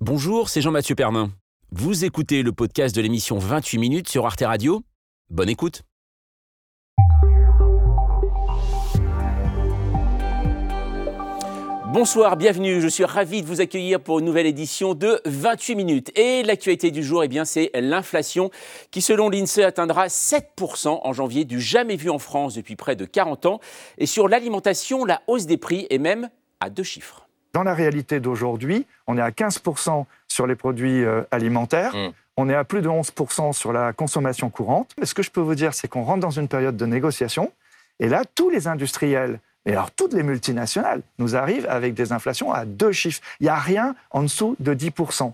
Bonjour, c'est Jean-Mathieu Pernin. Vous écoutez le podcast de l'émission 28 minutes sur Arte Radio Bonne écoute. Bonsoir, bienvenue. Je suis ravi de vous accueillir pour une nouvelle édition de 28 minutes. Et l'actualité du jour, eh bien, c'est l'inflation qui, selon l'INSEE, atteindra 7% en janvier, du jamais vu en France depuis près de 40 ans. Et sur l'alimentation, la hausse des prix est même à deux chiffres. Dans la réalité d'aujourd'hui, on est à 15% sur les produits euh, alimentaires. Mm. On est à plus de 11% sur la consommation courante. Ce que je peux vous dire, c'est qu'on rentre dans une période de négociation. Et là, tous les industriels, et alors toutes les multinationales, nous arrivent avec des inflations à deux chiffres. Il n'y a rien en dessous de 10%.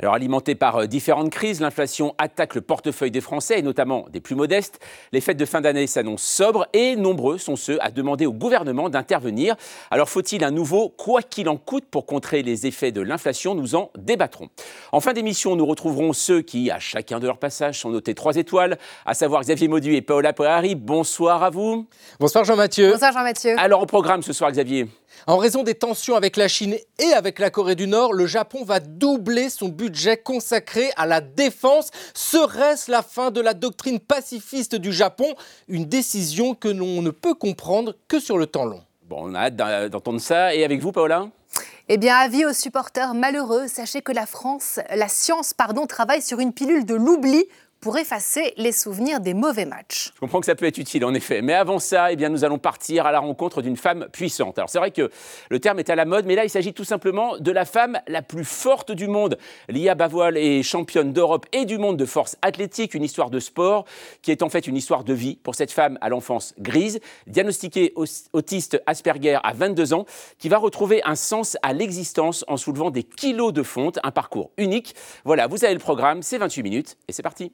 Alors alimenté par euh, différentes crises, l'inflation attaque le portefeuille des Français et notamment des plus modestes. Les fêtes de fin d'année s'annoncent sobres et nombreux sont ceux à demander au gouvernement d'intervenir. Alors faut-il un nouveau quoi qu'il en coûte pour contrer les effets de l'inflation? Nous en débattrons. En fin d'émission, nous retrouverons ceux qui, à chacun de leur passage, sont notés trois étoiles, à savoir Xavier Maudu et Paola Poirari. Bonsoir à vous. Bonsoir Jean-Mathieu. Bonsoir Jean-Mathieu. Alors au programme ce soir, Xavier? En raison des tensions avec la Chine et avec la Corée du Nord, le Japon va doubler son budget consacré à la défense. Serait-ce la fin de la doctrine pacifiste du Japon? Une décision que l'on ne peut comprendre que sur le temps long. Bon, on a hâte d'en- d'entendre ça. Et avec vous, Paola? Eh bien, avis aux supporters malheureux, sachez que la France, la science, pardon, travaille sur une pilule de l'oubli pour effacer les souvenirs des mauvais matchs. Je comprends que ça peut être utile, en effet. Mais avant ça, eh bien, nous allons partir à la rencontre d'une femme puissante. Alors, c'est vrai que le terme est à la mode, mais là, il s'agit tout simplement de la femme la plus forte du monde. Lia Bavoil est championne d'Europe et du monde de force athlétique, une histoire de sport qui est en fait une histoire de vie pour cette femme à l'enfance grise, diagnostiquée au- autiste Asperger à 22 ans, qui va retrouver un sens à l'existence en soulevant des kilos de fonte, un parcours unique. Voilà, vous avez le programme, c'est 28 minutes et c'est parti.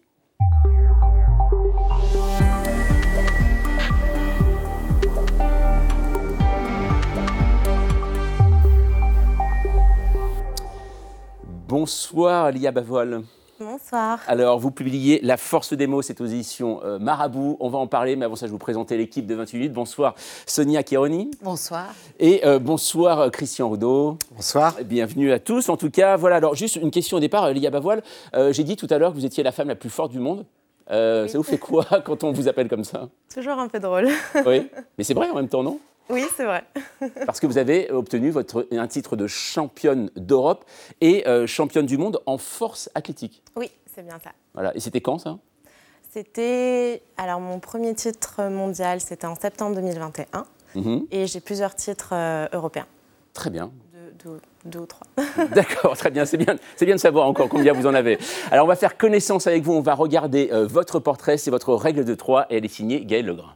Bonsoir Lia Bavoil. Bonsoir. Alors, vous publiez La force des mots, c'est aux éditions euh, Marabout. On va en parler, mais avant ça, je vais vous présenter l'équipe de 28 minutes. Bonsoir Sonia Kironi Bonsoir. et euh, bonsoir euh, Christian Roudot. Bonsoir. Bienvenue à tous. En tout cas, voilà. Alors, juste une question au départ, Lia Bavoil. Euh, J'ai dit tout à l'heure que vous étiez la femme la plus forte du monde. Euh, Ça vous fait quoi quand on vous appelle comme ça? Toujours un peu drôle. Oui, mais c'est vrai en même temps, non? Oui, c'est vrai. Parce que vous avez obtenu votre, un titre de championne d'Europe et euh, championne du monde en force athlétique. Oui, c'est bien ça. Voilà. Et c'était quand ça? C'était. Alors, mon premier titre mondial, c'était en septembre 2021. Mhm. Et j'ai plusieurs titres euh, européens. Très bien. Deux, deux- ou trois. D'accord, très bien. C'est bien, c'est bien de savoir encore combien vous en avez. Alors, on va faire connaissance avec vous. On va regarder euh, votre portrait. C'est votre règle de 3 et elle est signée Gaël Legrain.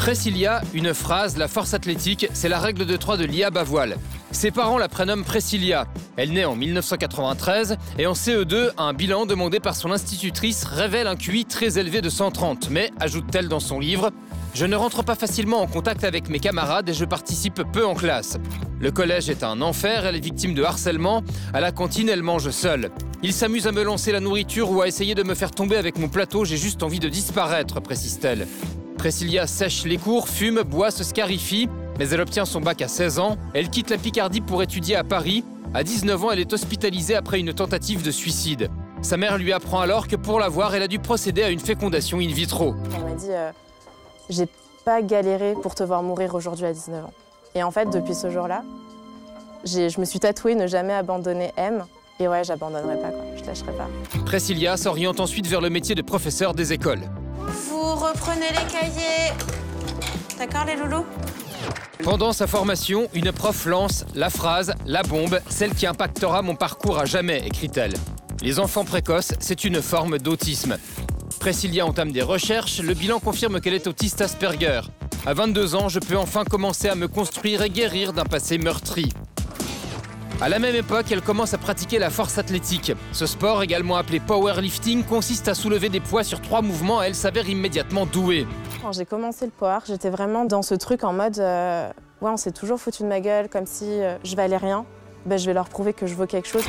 Précilia, une phrase, la force athlétique, c'est la règle de 3 de Lia Bavoil. Ses parents la prénomment Précilia. Elle naît en 1993 et en CE2, un bilan demandé par son institutrice révèle un QI très élevé de 130. Mais, ajoute-t-elle dans son livre, je ne rentre pas facilement en contact avec mes camarades et je participe peu en classe. Le collège est un enfer, elle est victime de harcèlement. À la cantine, elle mange seule. Il s'amuse à me lancer la nourriture ou à essayer de me faire tomber avec mon plateau, j'ai juste envie de disparaître, précise-t-elle. Priscilla sèche les cours, fume, boit, se scarifie, mais elle obtient son bac à 16 ans. Elle quitte la Picardie pour étudier à Paris. À 19 ans, elle est hospitalisée après une tentative de suicide. Sa mère lui apprend alors que pour l'avoir, elle a dû procéder à une fécondation in vitro. Elle m'a dit euh, J'ai pas galéré pour te voir mourir aujourd'hui à 19 ans. Et en fait, depuis ce jour-là, j'ai- je me suis tatouée ne jamais abandonner M. Et ouais, j'abandonnerai pas, quoi. Je lâcherai pas. Priscilla s'oriente ensuite vers le métier de professeur des écoles. Vous reprenez les cahiers. D'accord les loulous? Pendant sa formation, une prof lance la phrase, la bombe, celle qui impactera mon parcours à jamais, écrit-elle. Les enfants précoces, c'est une forme d'autisme. Priscilla entame des recherches, le bilan confirme qu'elle est autiste Asperger. À 22 ans, je peux enfin commencer à me construire et guérir d'un passé meurtri. À la même époque, elle commence à pratiquer la force athlétique. Ce sport, également appelé powerlifting, consiste à soulever des poids sur trois mouvements et elle s'avère immédiatement douée. Quand j'ai commencé le power, j'étais vraiment dans ce truc en mode euh, Ouais, on s'est toujours foutu de ma gueule, comme si euh, je valais rien. Ben, je vais leur prouver que je vaux quelque chose.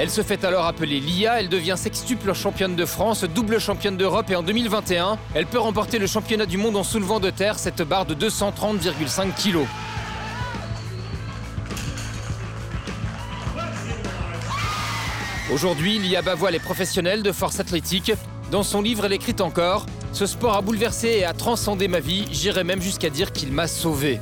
Elle se fait alors appeler Lia, elle devient sextuple championne de France, double championne d'Europe et en 2021, elle peut remporter le championnat du monde en soulevant de terre cette barre de 230,5 kilos. Aujourd'hui, Lia Bavoil est professionnelle de force athlétique. Dans son livre, elle écrit encore Ce sport a bouleversé et a transcendé ma vie. J'irais même jusqu'à dire qu'il m'a sauvé.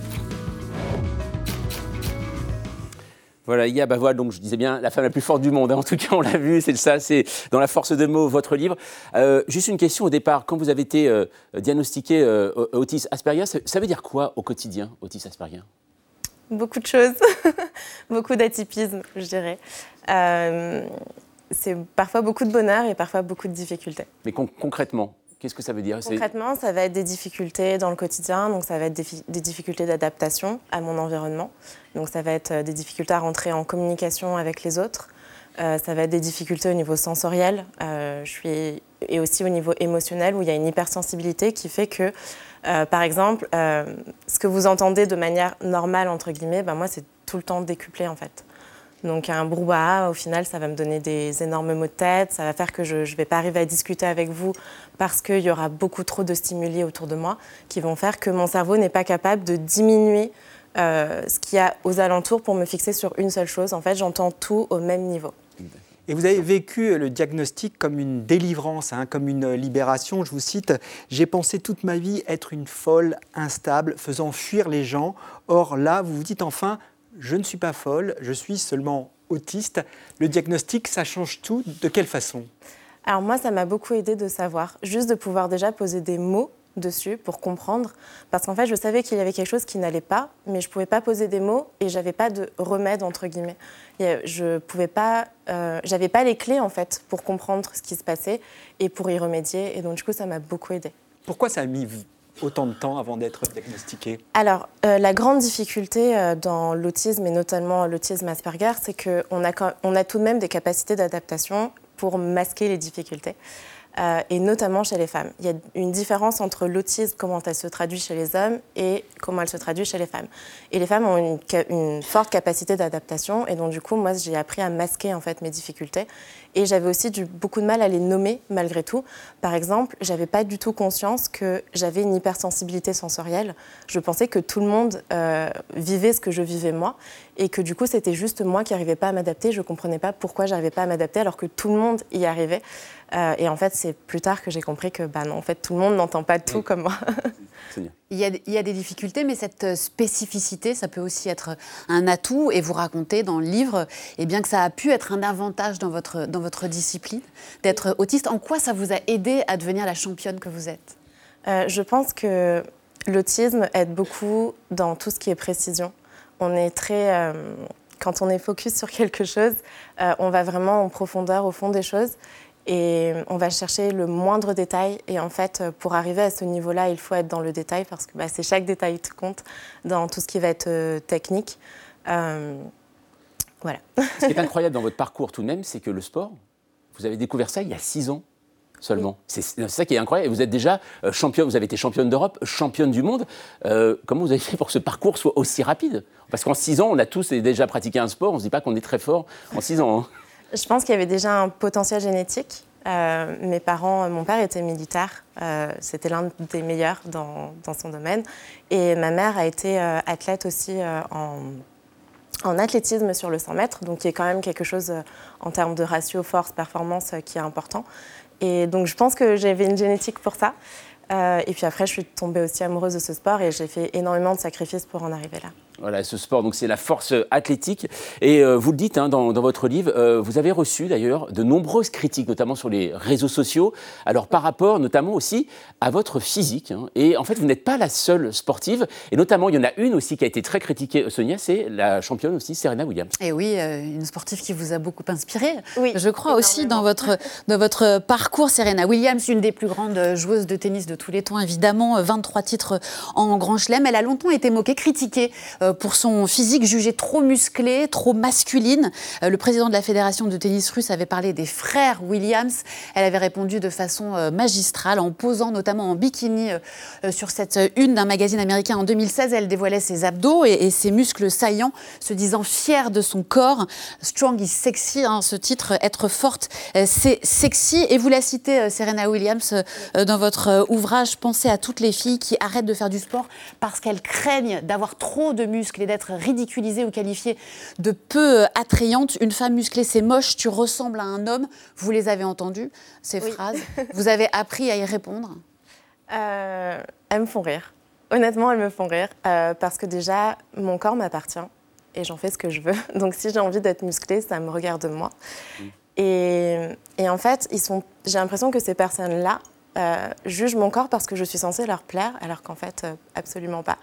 Voilà, Lia Bavoil, donc je disais bien la femme la plus forte du monde. hein. En tout cas, on l'a vu, c'est ça, c'est dans la force de mots, votre livre. Euh, juste une question au départ. Quand vous avez été euh, diagnostiqué euh, Asperger, ça, ça veut dire quoi au quotidien, autisme Asperger? Beaucoup de choses, beaucoup d'atypisme, je dirais. Euh, c'est parfois beaucoup de bonheur et parfois beaucoup de difficultés. Mais con- concrètement, qu'est-ce que ça veut dire? Concrètement, ça va être des difficultés dans le quotidien, donc ça va être des, fi- des difficultés d'adaptation à mon environnement. Donc ça va être euh, des difficultés à rentrer en communication avec les autres. Euh, ça va être des difficultés au niveau sensoriel. Euh, je suis et aussi au niveau émotionnel où il y a une hypersensibilité qui fait que, par exemple, ce que vous entendez de manière normale entre guillemets, ben moi c'est tout le temps décuplé en fait. Donc un brouhaha, au final, ça va me donner des énormes maux de tête, ça va faire que je ne vais pas arriver à discuter avec vous parce qu'il y aura beaucoup trop de stimuli autour de moi qui vont faire que mon cerveau n'est pas capable de diminuer euh, ce qu'il y a aux alentours pour me fixer sur une seule chose. En fait, j'entends tout au même niveau. Et vous avez vécu le diagnostic comme une délivrance, hein, comme une libération. Je vous cite, J'ai pensé toute ma vie être une folle, instable, faisant fuir les gens. Or là, vous vous dites enfin, je ne suis pas folle, je suis seulement autiste. Le diagnostic, ça change tout. De quelle façon? Alors moi, ça m'a beaucoup aidé de savoir, juste de pouvoir déjà poser des mots dessus pour comprendre, parce qu'en fait, je savais qu'il y avait quelque chose qui n'allait pas, mais je pouvais pas poser des mots et j'avais pas de remède entre guillemets. Je pouvais pas, euh, j'avais pas les clés en fait pour comprendre ce qui se passait et pour y remédier, et donc du coup, ça m'a beaucoup aidé. Pourquoi ça a mis autant de temps avant d'être diagnostiqué Alors, euh, la grande difficulté euh, dans l'autisme, et notamment l'autisme Asperger, c'est qu'on a, on a tout de même des capacités d'adaptation pour masquer les difficultés. Euh, et notamment chez les femmes. Il y a une différence entre l'autisme, comment elle se traduit chez les hommes, et comment elle se traduit chez les femmes. Et les femmes ont une, forte capacité d'adaptation, et donc du coup, moi, j'ai appris à masquer en fait mes difficultés. Et j'avais aussi beaucoup de mal à les nommer malgré tout. Par exemple, j'avais pas du tout conscience que j'avais une hypersensibilité sensorielle. Je pensais que tout le monde euh, vivait ce que je vivais moi, et que du coup, c'était juste moi qui n'arrivais pas à m'adapter. Je comprenais pas pourquoi j'arrivais pas à m'adapter alors que tout le monde y arrivait. Euh, et en fait, c'est plus tard que j'ai compris que bah non, en fait, tout le monde n'entend pas tout comme moi. Il y, a, il y a des difficultés, mais cette euh, spécificité, ça peut aussi être un atout. Et vous racontez dans le livre eh bien, que ça a pu être un avantage dans votre, dans votre discipline, d'être autiste. En quoi ça vous a aidé à devenir la championne que vous êtes? Euh, je pense que l'autisme aide beaucoup dans tout ce qui est précision. On est très. euh, quand on est focus sur quelque chose, euh, on va vraiment en profondeur au fond des choses et on va chercher le moindre détail. Et en fait, euh, pour arriver à ce niveau-là, il faut être dans le détail parce que bah, c'est chaque détail qui compte dans tout ce qui va être euh, technique. Euh, voilà. Ce qui est incroyable dans votre parcours tout de même, c'est que le sport, vous avez découvert ça il y a six ans seulement. C'est ça qui est incroyable. Vous êtes déjà euh, championne, vous avez été championne d'Europe, championne du monde. Euh, comment vous avez fait pour que ce parcours soit aussi rapide? Parce qu'en six ans, on a tous déjà pratiqué un sport, on ne se dit pas qu'on est très fort en six ans. hein. Je pense qu'il y avait déjà un potentiel génétique. Euh, mes parents, mon père était militaire, euh, c'était l'un des meilleurs dans, dans son domaine. Et ma mère a été athlète aussi en, en athlétisme sur le 100 mètres, donc qui est quand même quelque chose euh, en termes de ratio force-performance euh, qui est important. Et donc je pense que j'avais une génétique pour ça. Euh, et puis après, je suis tombée aussi amoureuse de ce sport et j'ai fait énormément de sacrifices pour en arriver là. Voilà, ce sport, donc c'est la force athlétique. Et euh, vous le dites hein, dans, dans votre livre, euh, vous avez reçu d'ailleurs de nombreuses critiques, notamment sur les réseaux sociaux. Alors par rapport notamment aussi à votre physique. hein. Et en fait, vous n'êtes pas la seule sportive. Et notamment, il y en a une aussi qui a été très critiquée, Sonia, c'est la championne aussi, Serena Williams. Et oui, euh, une sportive qui vous a beaucoup inspiré. Oui, Je crois aussi dans votre, dans votre parcours, Serena Williams, une des plus grandes joueuses de tennis de tous les temps, évidemment, euh, 23 titres en Grand Chelem. Elle a longtemps été moquée, critiquée euh, pour son physique jugé trop musclé, trop masculine. Euh, Le président de la fédération de tennis russe avait parlé des frères Williams. Elle avait répondu de façon euh, magistrale en posant notamment en bikini euh, euh, sur cette euh, une d'un magazine américain en 2016. Elle dévoilait ses abdos et, ses muscles saillants, se disant fière de son corps. Strong is sexy, hein, ce titre, être forte, euh, c'est sexy. Et vous la citez, euh, Serena Williams, euh, dans votre euh, ouvrage, pensez à toutes les filles qui arrêtent de faire du sport parce qu'elles craignent d'avoir trop de muscles et d'être ridiculisée ou qualifiée de peu euh, attrayante. Une femme musclée, c'est moche, tu ressembles à un homme. Vous les avez entendues, ces phrases. Vous avez appris à y répondre? Euh, Elles me font rire. Honnêtement, elles me font rire euh, parce que déjà, mon corps m'appartient et j'en fais ce que je veux. Donc si j'ai envie d'être musclée, ça me regarde moi. Et, et, en fait, j'ai l'impression que ces personnes-là euh, jugent mon corps parce que je suis censée leur plaire, alors qu'en fait, euh, absolument pas.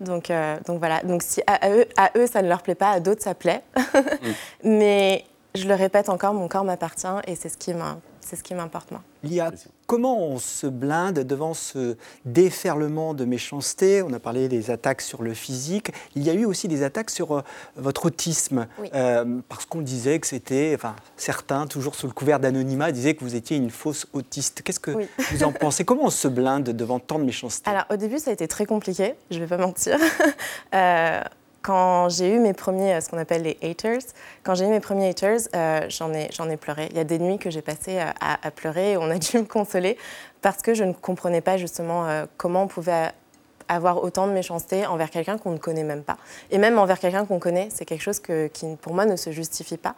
Donc, euh, donc voilà. Donc si à, eux, à eux, ça ne leur plaît pas, à d'autres, ça plaît. Mais je le répète encore, mon corps m'appartient et c'est ce qui m'importe moi. Lia, comment on se blinde devant ce déferlement de méchanceté? On a parlé des attaques sur le physique. Il y a eu aussi des attaques sur euh, votre autisme, euh, parce qu'on disait que c'était, enfin, certains, toujours sous le couvert d'anonymat, disaient que vous étiez une fausse autiste. Qu'est-ce que vous en pensez? Comment on se blinde devant tant de méchanceté? Alors, au début, ça a été très compliqué, je ne vais pas mentir. euh, quand j'ai eu mes premiers, euh, ce qu'on appelle les haters, quand j'ai eu mes premiers haters, euh, j'en ai, pleuré. Il y a des nuits que j'ai passées euh, à, pleurer et on a dû me consoler parce que je ne comprenais pas justement comment on pouvait avoir autant de méchanceté envers quelqu'un qu'on ne connaît même pas. Et même envers quelqu'un qu'on connaît, c'est quelque chose qui, pour moi, ne se justifie pas.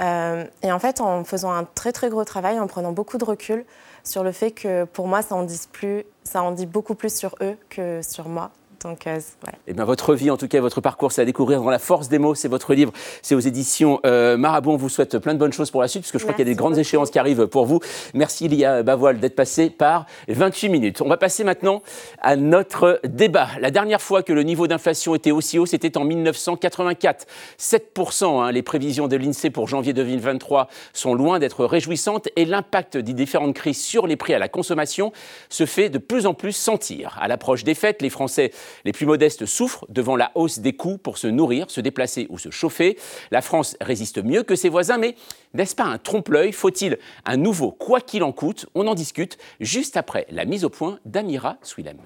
et en fait, en faisant un très très gros travail, en prenant beaucoup de recul sur le fait que pour moi, ça en dit beaucoup plus sur eux que sur moi. Donc, euh, eh bien, votre vie, en tout cas, votre parcours, c'est à découvrir dans La Force des mots. C'est votre livre. C'est aux éditions euh, Marabout. On vous souhaite plein de bonnes choses pour la suite, parce que je crois qu'il y a des grandes échéances qui arrivent pour vous. Merci, Lia Bavoil, d'être passée par 28 minutes. On va passer maintenant à notre débat. La dernière fois que le niveau d'inflation était aussi haut, c'était en 1984. 7%. Hein. les prévisions de l'INSEE pour janvier 2023 sont loin d'être réjouissantes et l'impact des différentes crises sur les prix à la consommation se fait de plus en plus sentir. À l'approche des fêtes, les Français les plus modestes souffrent devant la hausse des coûts pour se nourrir, se déplacer ou se chauffer. La France résiste mieux que ses voisins, mais n'est-ce pas un trompe-l'œil? Faut-il un nouveau quoi qu'il en coûte? On en discute juste après la mise au point d'Amira Swilem.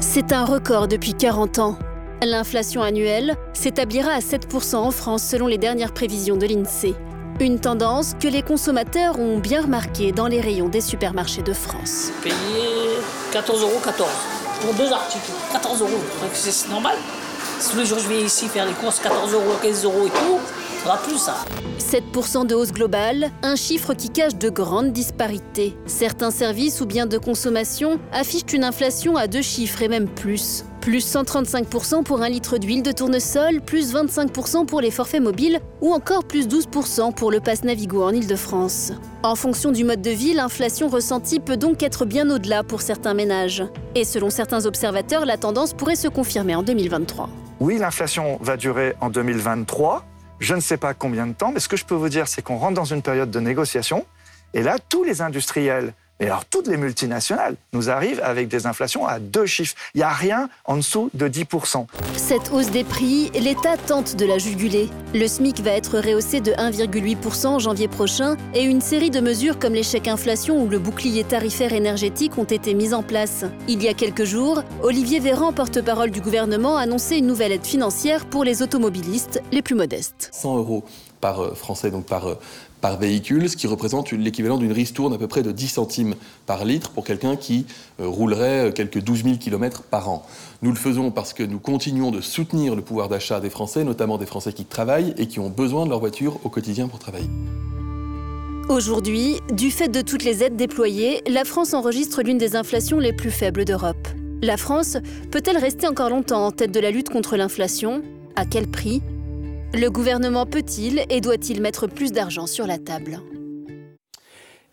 C'est un record depuis 40 ans. L'inflation annuelle s'établira à 7% en France selon les dernières prévisions de l'INSEE. Une tendance que les consommateurs ont bien remarquée dans les rayons des supermarchés de France. Payer 14,14 euros pour deux articles. 14 euros, c'est normal. Tous les jours je vais ici faire les courses, 14 euros, 15 euros et tout, ça va plus ça. 7% de hausse globale, un chiffre qui cache de grandes disparités. Certains services ou biens de consommation affichent une inflation à deux chiffres et même plus. Plus 135% pour un litre d'huile de tournesol, plus 25% pour les forfaits mobiles ou encore plus 12% pour le pass Navigo en Ile-de-France. En fonction du mode de vie, l'inflation ressentie peut donc être bien au-delà pour certains ménages. Et selon certains observateurs, la tendance pourrait se confirmer en 2023. Oui, l'inflation va durer en 2023. Je ne sais pas combien de temps, mais ce que je peux vous dire, c'est qu'on rentre dans une période de négociation. Et là, tous les industriels et alors, toutes les multinationales nous arrivent avec des inflations à deux chiffres. Il n'y a rien en dessous de 10%. Cette hausse des prix, l'État tente de la juguler. Le SMIC va être rehaussé de 1,8% en janvier prochain et une série de mesures comme l'échec inflation ou le bouclier tarifaire énergétique ont été mises en place. Il y a quelques jours, Olivier Véran, porte-parole du gouvernement, a annoncé une nouvelle aide financière pour les automobilistes les plus modestes. 100 euros par euh, Français, donc par, euh, par véhicule, ce qui représente l'équivalent d'une ristourne à peu près de 10 centimes par litre pour quelqu'un qui euh, roulerait quelques 12 000 km par an. Nous le faisons parce que nous continuons de soutenir le pouvoir d'achat des Français, notamment des Français qui travaillent et qui ont besoin de leur voiture au quotidien pour travailler. Aujourd'hui, du fait de toutes les aides déployées, la France enregistre l'une des inflations les plus faibles d'Europe. La France peut-elle rester encore longtemps en tête de la lutte contre l'inflation? À quel prix? Le gouvernement peut-il et doit-il mettre plus d'argent sur la table?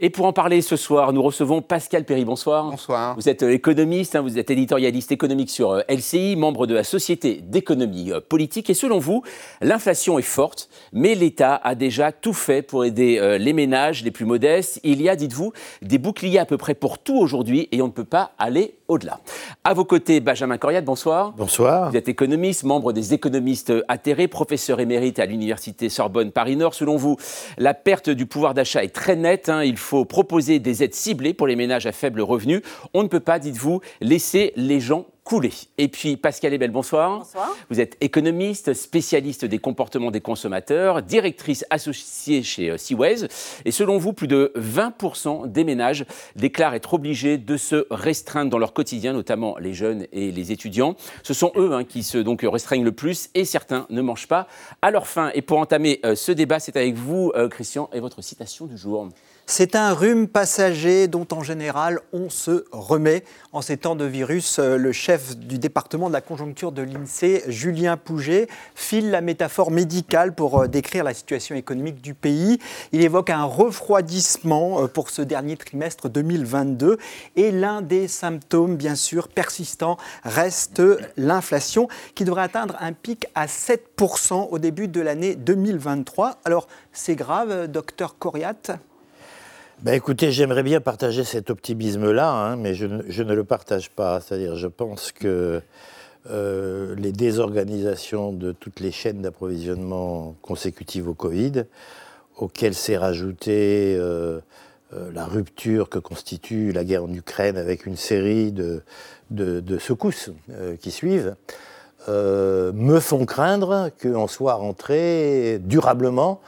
Et pour en parler ce soir, nous recevons Pascal Perry. Bonsoir. Bonsoir. Vous êtes euh, économiste, hein, vous êtes éditorialiste économique sur euh, LCI, membre de la Société d'économie euh, politique. Et selon vous, l'inflation est forte, mais l'État a déjà tout fait pour aider les ménages les plus modestes. Il y a, dites-vous, des boucliers à peu près pour tout aujourd'hui et on ne peut pas aller au-delà. À vos côtés, Benjamin Coriat, bonsoir. Bonsoir. Vous êtes économiste, membre des économistes atterrés, professeur émérite à l'Université Sorbonne Paris-Nord. Selon vous, la perte du pouvoir d'achat est très nette. Hein. Il faut proposer des aides ciblées pour les ménages à faible revenu. On ne peut pas, dites-vous, laisser les gens couler. Et puis Pascal Ebel, bonsoir. Bonsoir. Vous êtes économiste, spécialiste des comportements des consommateurs, directrice associée chez euh, Seaways. Et selon vous, plus de 20% des ménages déclarent être obligés de se restreindre dans leur quotidien, notamment les jeunes et les étudiants. Ce sont eux hein, qui se donc restreignent le plus et certains ne mangent pas à leur faim. Et pour entamer euh, ce débat, c'est avec vous, euh, Christian, et votre citation du jour. C'est un rhume passager dont en général on se remet. En ces temps de virus, euh, le chef du département de la conjoncture de l'INSEE, Julien Pouget, file la métaphore médicale pour euh, décrire la situation économique du pays. Il évoque un refroidissement euh, pour ce dernier trimestre 2022 et l'un des symptômes, bien sûr, persistants reste l'inflation qui devrait atteindre un pic à 7% au début de l'année 2023. Alors c'est grave, docteur Coriat? Ben écoutez, j'aimerais bien partager cet optimisme-là, hein, mais je ne, le partage pas. C'est-à-dire, je pense que euh, les désorganisations de toutes les chaînes d'approvisionnement consécutives au Covid, auxquelles s'est rajoutée euh, euh, la rupture que constitue la guerre en Ukraine avec une série de, secousses qui suivent, me font craindre qu'on soit rentré durablement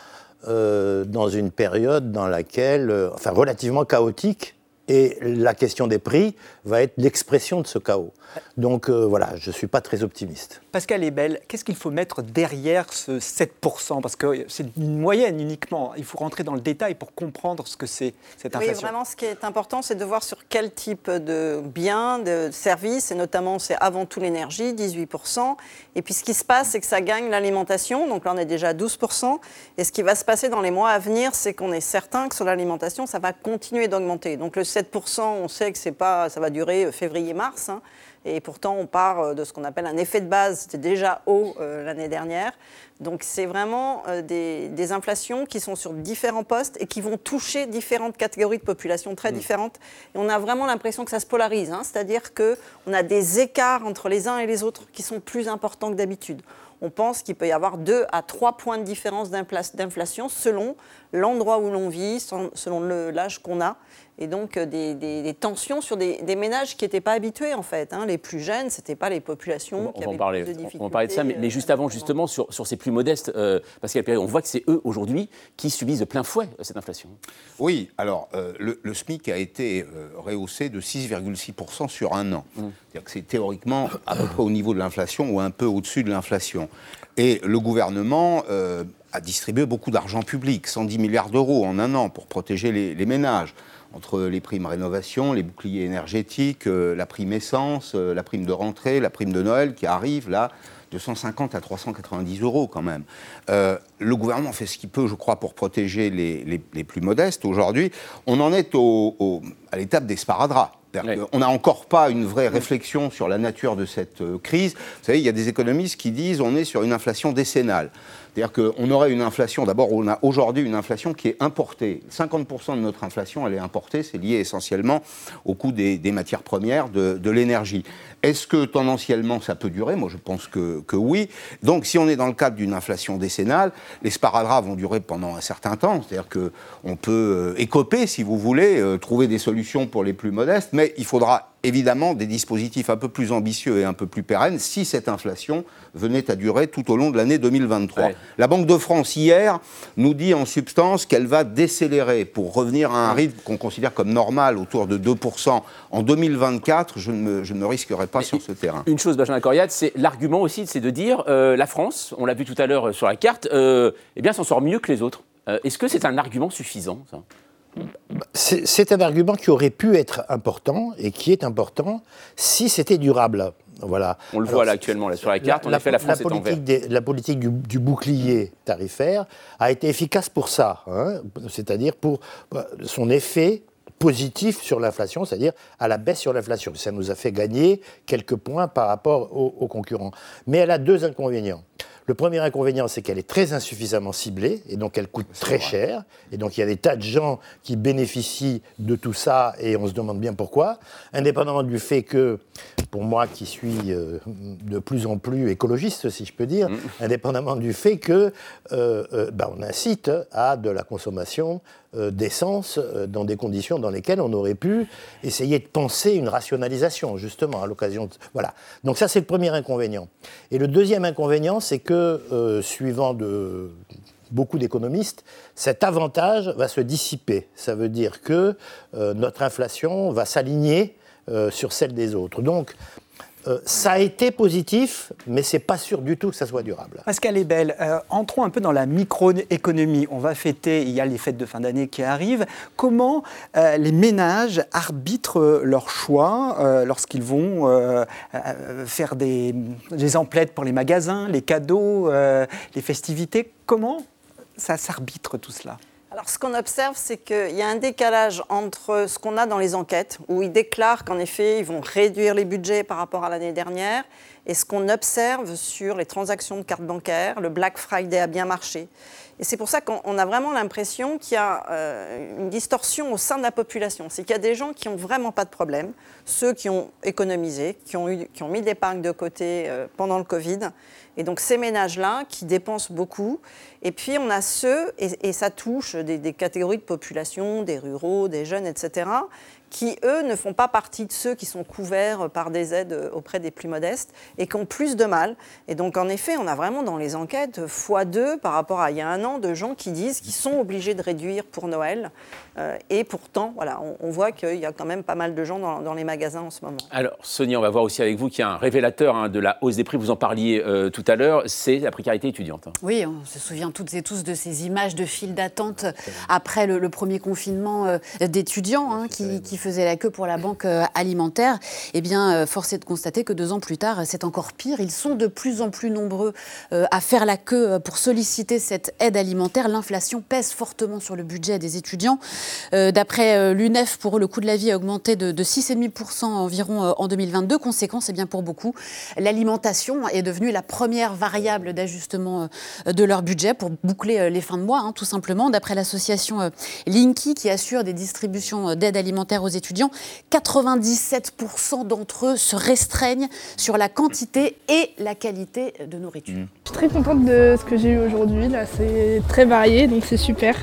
euh, dans une période dans laquelle, euh, enfin relativement chaotique, et la question des prix va être l'expression de ce chaos. Donc euh, voilà, je ne suis pas très optimiste. Pascal Ebel, qu'est-ce qu'il faut mettre derrière ce 7% Parce que c'est une moyenne uniquement. Il faut rentrer dans le détail pour comprendre ce que c'est cette inflation. Oui, vraiment, ce qui est important, c'est de voir sur quel type de biens, de services, et notamment, c'est avant tout l'énergie, 18%. Et puis ce qui se passe, c'est que ça gagne l'alimentation. Donc là, on est déjà à 12%. Et ce qui va se passer dans les mois à venir, c'est qu'on est certain que sur l'alimentation, ça va continuer d'augmenter. Donc le 7%, on sait que c'est pas, ça va durer euh, février-mars. Hein. Et pourtant, on part euh, de ce qu'on appelle un effet de base. C'était déjà haut euh, l'année dernière. Donc, c'est vraiment euh, des, des, inflations qui sont sur différents postes et qui vont toucher différentes catégories de population très mmh. différentes. Et on a vraiment l'impression que ça se polarise. Hein, C'est-à-dire qu'on a des écarts entre les uns et les autres qui sont plus importants que d'habitude. On pense qu'il peut y avoir 2 à 3 points de différence d'inflation selon l'endroit où l'on vit, selon l'âge qu'on a et donc euh, des, des, des tensions sur des, des ménages qui n'étaient pas habitués en fait. Hein. Les plus jeunes, ce n'étaient pas les populations on, qui on avaient parler, plus de difficultés. On va parler de ça, mais, mais juste avant, justement, sur, sur ces plus modestes, euh, parce qu'on voit que c'est eux aujourd'hui qui subissent de plein fouet cette inflation. Oui, alors euh, le, le, SMIC a été euh, rehaussé de 6,6% sur un an. Mmh. C'est-à-dire que c'est théoriquement à peu près au niveau de l'inflation ou un peu au-dessus de l'inflation. Et le gouvernement euh, a distribué beaucoup d'argent public, 110 milliards d'euros en un an pour protéger les, les ménages entre les primes rénovation, les boucliers énergétiques, euh, la prime essence, euh, la prime de rentrée, la prime de Noël qui arrive là, de 150 à 390 euros quand même. Euh, le gouvernement fait ce qu'il peut, je crois, pour protéger les, les, les plus modestes. Aujourd'hui, on en est au, au, à l'étape des sparadraps. On n'a encore pas une vraie réflexion sur la nature de cette crise. Vous savez, il y a des économistes qui disent on est sur une inflation décennale. C'est-à-dire qu'on aurait une inflation, d'abord on a aujourd'hui une inflation qui est importée. 50% de notre inflation, elle est importée, c'est lié essentiellement au coût des, matières premières, de, l'énergie. Est-ce que tendanciellement ça peut durer? Moi je pense que, que, oui. Donc si on est dans le cadre d'une inflation décennale, les sparadraps vont durer pendant un certain temps. C'est-à-dire qu'on peut euh, écoper, si vous voulez, euh, trouver des solutions pour les plus modestes, mais il faudra évidemment des dispositifs un peu plus ambitieux et un peu plus pérennes si cette inflation venait à durer tout au long de l'année 2023. Ouais. La Banque de France, hier, nous dit en substance qu'elle va décélérer pour revenir à un rythme qu'on considère comme normal, autour de 2%. En 2024, je ne me, je ne me risquerai pas Mais sur ce terrain. Une chose, Benjamin Coriat, c'est l'argument aussi, c'est de dire euh, la France, on l'a vu tout à l'heure sur la carte, euh, eh bien, s'en sort mieux que les autres. Euh, Est-ce que c'est un argument suffisant ça? C'est un argument qui aurait pu être important et qui est important si c'était durable. Voilà. On le Alors, voit là actuellement là, sur la carte, la, en effet, la France la est en vert. Des, la politique du, du, bouclier tarifaire a été efficace pour ça, hein, c'est-à-dire pour son effet positif sur l'inflation, c'est-à-dire à la baisse sur l'inflation. Ça nous a fait gagner quelques points par rapport aux, aux, concurrents. Mais elle a deux inconvénients. Le premier inconvénient, c'est qu'elle est très insuffisamment ciblée et donc elle coûte très cher. Et donc il y a des tas de gens qui bénéficient de tout ça et on se demande bien pourquoi. Indépendamment du fait que, pour moi qui suis euh, de plus en plus écologiste, si je peux dire, Mm. indépendamment du fait que euh, euh, bah, on incite à de la consommation d'essence euh, dans des conditions dans lesquelles on aurait pu essayer de penser une rationalisation, justement, à l'occasion de... Voilà. Donc ça, c'est le premier inconvénient. Et le deuxième inconvénient, c'est que, euh, suivant de beaucoup d'économistes, cet avantage va se dissiper. Ça veut dire que euh, notre inflation va s'aligner euh, sur celle des autres. Donc, euh, ça a été positif, mais c'est pas sûr du tout que ça soit durable. Pascal est belle. Euh, entrons un peu dans la microéconomie. On va fêter, il y a les fêtes de fin d'année qui arrivent. Comment euh, les ménages arbitrent leurs choix lorsqu'ils vont faire des, des emplettes pour les magasins, les cadeaux, les festivités? Comment ça s'arbitre tout cela? Alors, ce qu'on observe, c'est qu'il y a un décalage entre ce qu'on a dans les enquêtes, où ils déclarent qu'en effet, ils vont réduire les budgets par rapport à l'année dernière, et ce qu'on observe sur les transactions de cartes bancaires. Le Black Friday a bien marché. Et c'est pour ça qu'on on a vraiment l'impression qu'il y a euh, une distorsion au sein de la population. C'est qu'il y a des gens qui n'ont vraiment pas de problème, ceux qui ont économisé, qui ont, mis de l'épargne de côté euh, pendant le Covid. Et donc ces ménages-là qui dépensent beaucoup. Et puis on a ceux, et, ça touche des catégories de population, des ruraux, des jeunes, etc., qui, eux, ne font pas partie de ceux qui sont couverts par des aides euh, auprès des plus modestes et qui ont plus de mal. Et donc, en effet, on a vraiment dans les enquêtes fois deux par rapport à il y a un an de gens qui disent qu'ils sont obligés de réduire pour Noël. Euh, et pourtant, voilà, on, on voit qu'il y a quand même pas mal de gens dans, dans les magasins en ce moment. Alors, Sonia, on va voir aussi avec vous qu'il y a un révélateur hein, de la hausse des prix, vous en parliez euh, tout à l'heure, c'est la précarité étudiante. hein. Oui, on se souvient toutes et tous de ces images de files d'attente après le, le premier confinement euh, d'étudiants hein, qui, qui faisaient la queue pour la banque euh, alimentaire. Eh bien, euh, force est de constater que deux ans plus tard, c'est encore pire. Ils sont de plus en plus nombreux euh, à faire la queue pour solliciter cette aide alimentaire. L'inflation pèse fortement sur le budget des étudiants. D'après l'UNEF, pour eux, le coût de la vie a augmenté de, de 6,5% environ en 2022. Conséquence, eh bien, pour beaucoup, l'alimentation est devenue la première variable d'ajustement de leur budget pour boucler les fins de mois, hein, tout simplement. D'après l'association Linky, qui assure des distributions d'aide alimentaire aux étudiants, 97% d'entre eux se restreignent sur la quantité et la qualité de nourriture. Je suis très contente de ce que j'ai eu aujourd'hui. Là, c'est très varié, donc c'est super.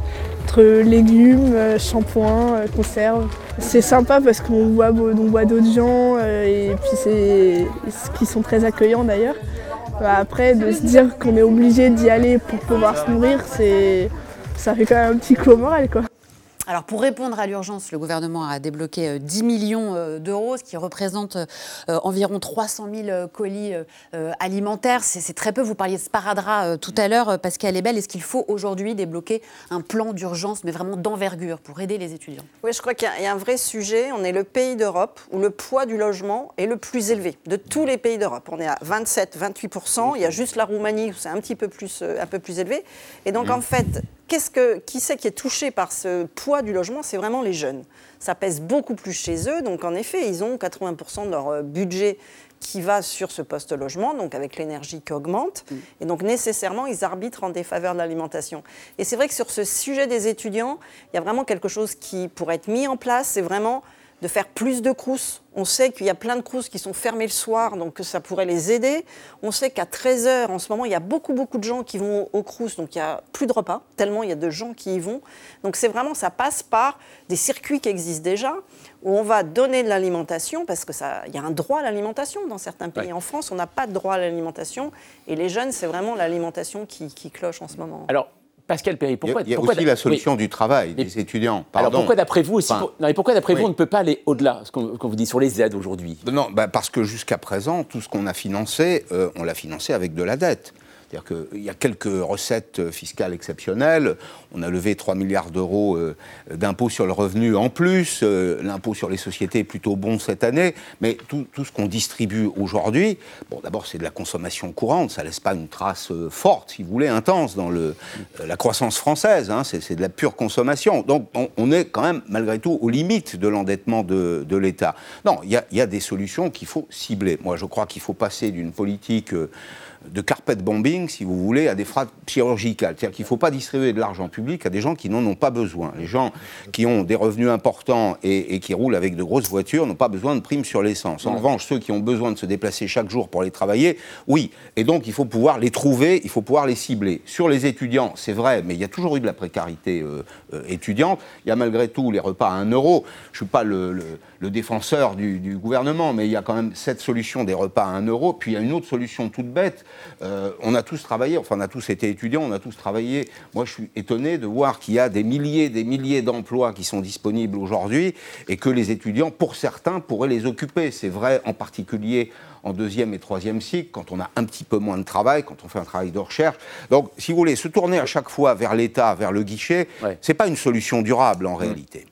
Entre légumes, euh, shampoings, euh, conserves. C'est sympa parce qu'on voit, beau- on voit d'autres gens euh, et puis c'est qui sont très accueillants d'ailleurs. Bah, Après, de se dire qu'on est obligé d'y aller pour pouvoir se nourrir, c'est ça fait quand même un petit coup au moral, quoi. Alors pour répondre à l'urgence, le gouvernement a débloqué euh, 10 millions euh, d'euros, ce qui représente euh, environ 300 000 euh, colis euh, euh, alimentaires. C'est très peu. Vous parliez de sparadrap euh, tout à l'heure, euh, Pascal Ebel. Est-ce qu'il faut aujourd'hui débloquer un plan d'urgence, mais vraiment d'envergure, pour aider les étudiants? Oui, je crois qu'il y a- il y, a un vrai sujet. On est le pays d'Europe où le poids du logement est le plus élevé de tous les pays d'Europe. On est à 27-28%. Il y a juste la Roumanie où c'est un petit peu plus, euh, un peu plus élevé. Et donc, en fait, qu'est-ce que, qui c'est qui est touché par ce poids du logement? C'est vraiment les jeunes. Ça pèse beaucoup plus chez eux. Donc, en effet, ils ont 80% de leur euh, budget qui va sur ce poste logement, donc avec l'énergie qui augmente. Et donc nécessairement, ils arbitrent en défaveur de l'alimentation. Et c'est vrai que sur ce sujet des étudiants, il y a vraiment quelque chose qui pourrait être mis en place, c'est vraiment de faire plus de crousses. On sait qu'il y a plein de crousses qui sont fermées le soir, donc que ça pourrait les aider. On sait qu'à 13h, en ce moment, il y a beaucoup, beaucoup de gens qui vont aux crousses, donc il n'y a plus de repas, tellement il y a de gens qui y vont. Donc c'est vraiment, ça passe par des circuits qui existent déjà, où on va donner de l'alimentation, parce qu'il y a un droit à l'alimentation dans certains pays. Ouais. En France, on n'a pas de droit à l'alimentation, et les jeunes, c'est vraiment l'alimentation qui, qui cloche en ce moment. Alors, Pascal Perry, pourquoi Il y a pourquoi aussi la solution oui. du travail des étudiants. Alors pourquoi d'après vous aussi Enfin, pour- non, mais pourquoi d'après oui. vous on ne peut pas aller au-delà ce qu'on qu'on vous dit sur les aides aujourd'hui? Non, bah, parce que jusqu'à présent, tout ce qu'on a financé, euh, on l'a financé avec de la dette. C'est-à-dire qu'il y a quelques recettes fiscales exceptionnelles. On a levé 3 milliards d'euros euh, d'impôts sur le revenu en plus. Euh, L'impôt sur les sociétés est plutôt bon cette année. Mais tout, ce qu'on distribue aujourd'hui, bon, d'abord, c'est de la consommation courante. Ça laisse pas une trace euh, forte, si vous voulez, intense dans le, euh, la croissance française. hein. C'est de la pure consommation. Donc, on, est quand même, malgré tout, aux limites de l'endettement de, l'État. Non, il y y a des solutions qu'il faut cibler. Moi, je crois qu'il faut passer d'une politique. de carpet bombing, si vous voulez, à des frappes chirurgicales. C'est-à-dire qu'il ne faut pas distribuer de l'argent public à des gens qui n'en ont pas besoin. Les gens qui ont des revenus importants et, et qui roulent avec de grosses voitures n'ont pas besoin de primes sur l'essence. En revanche, ceux qui ont besoin de se déplacer chaque jour pour aller travailler, oui. Et donc, il faut pouvoir les trouver, il faut pouvoir les cibler. Sur les étudiants, c'est vrai, mais il y a toujours eu de la précarité euh, euh, étudiante. Il y a malgré tout les repas à 1 euro. Je ne suis pas le, le, le défenseur du, du, gouvernement, mais il y a quand même cette solution des repas à 1 euro. Puis il y a une autre solution toute bête. Euh, on a tous travaillé, enfin on a tous été étudiants, on a tous travaillé. Moi je suis étonné de voir qu'il y a des milliers, des milliers d'emplois qui sont disponibles aujourd'hui et que les étudiants, pour certains, pourraient les occuper. C'est vrai en particulier en deuxième et troisième cycle, quand on a un petit peu moins de travail, quand on fait un travail de recherche. Donc, si vous voulez, se tourner à chaque fois vers l'État, vers le guichet, ouais. ce n'est pas une solution durable en mmh. réalité.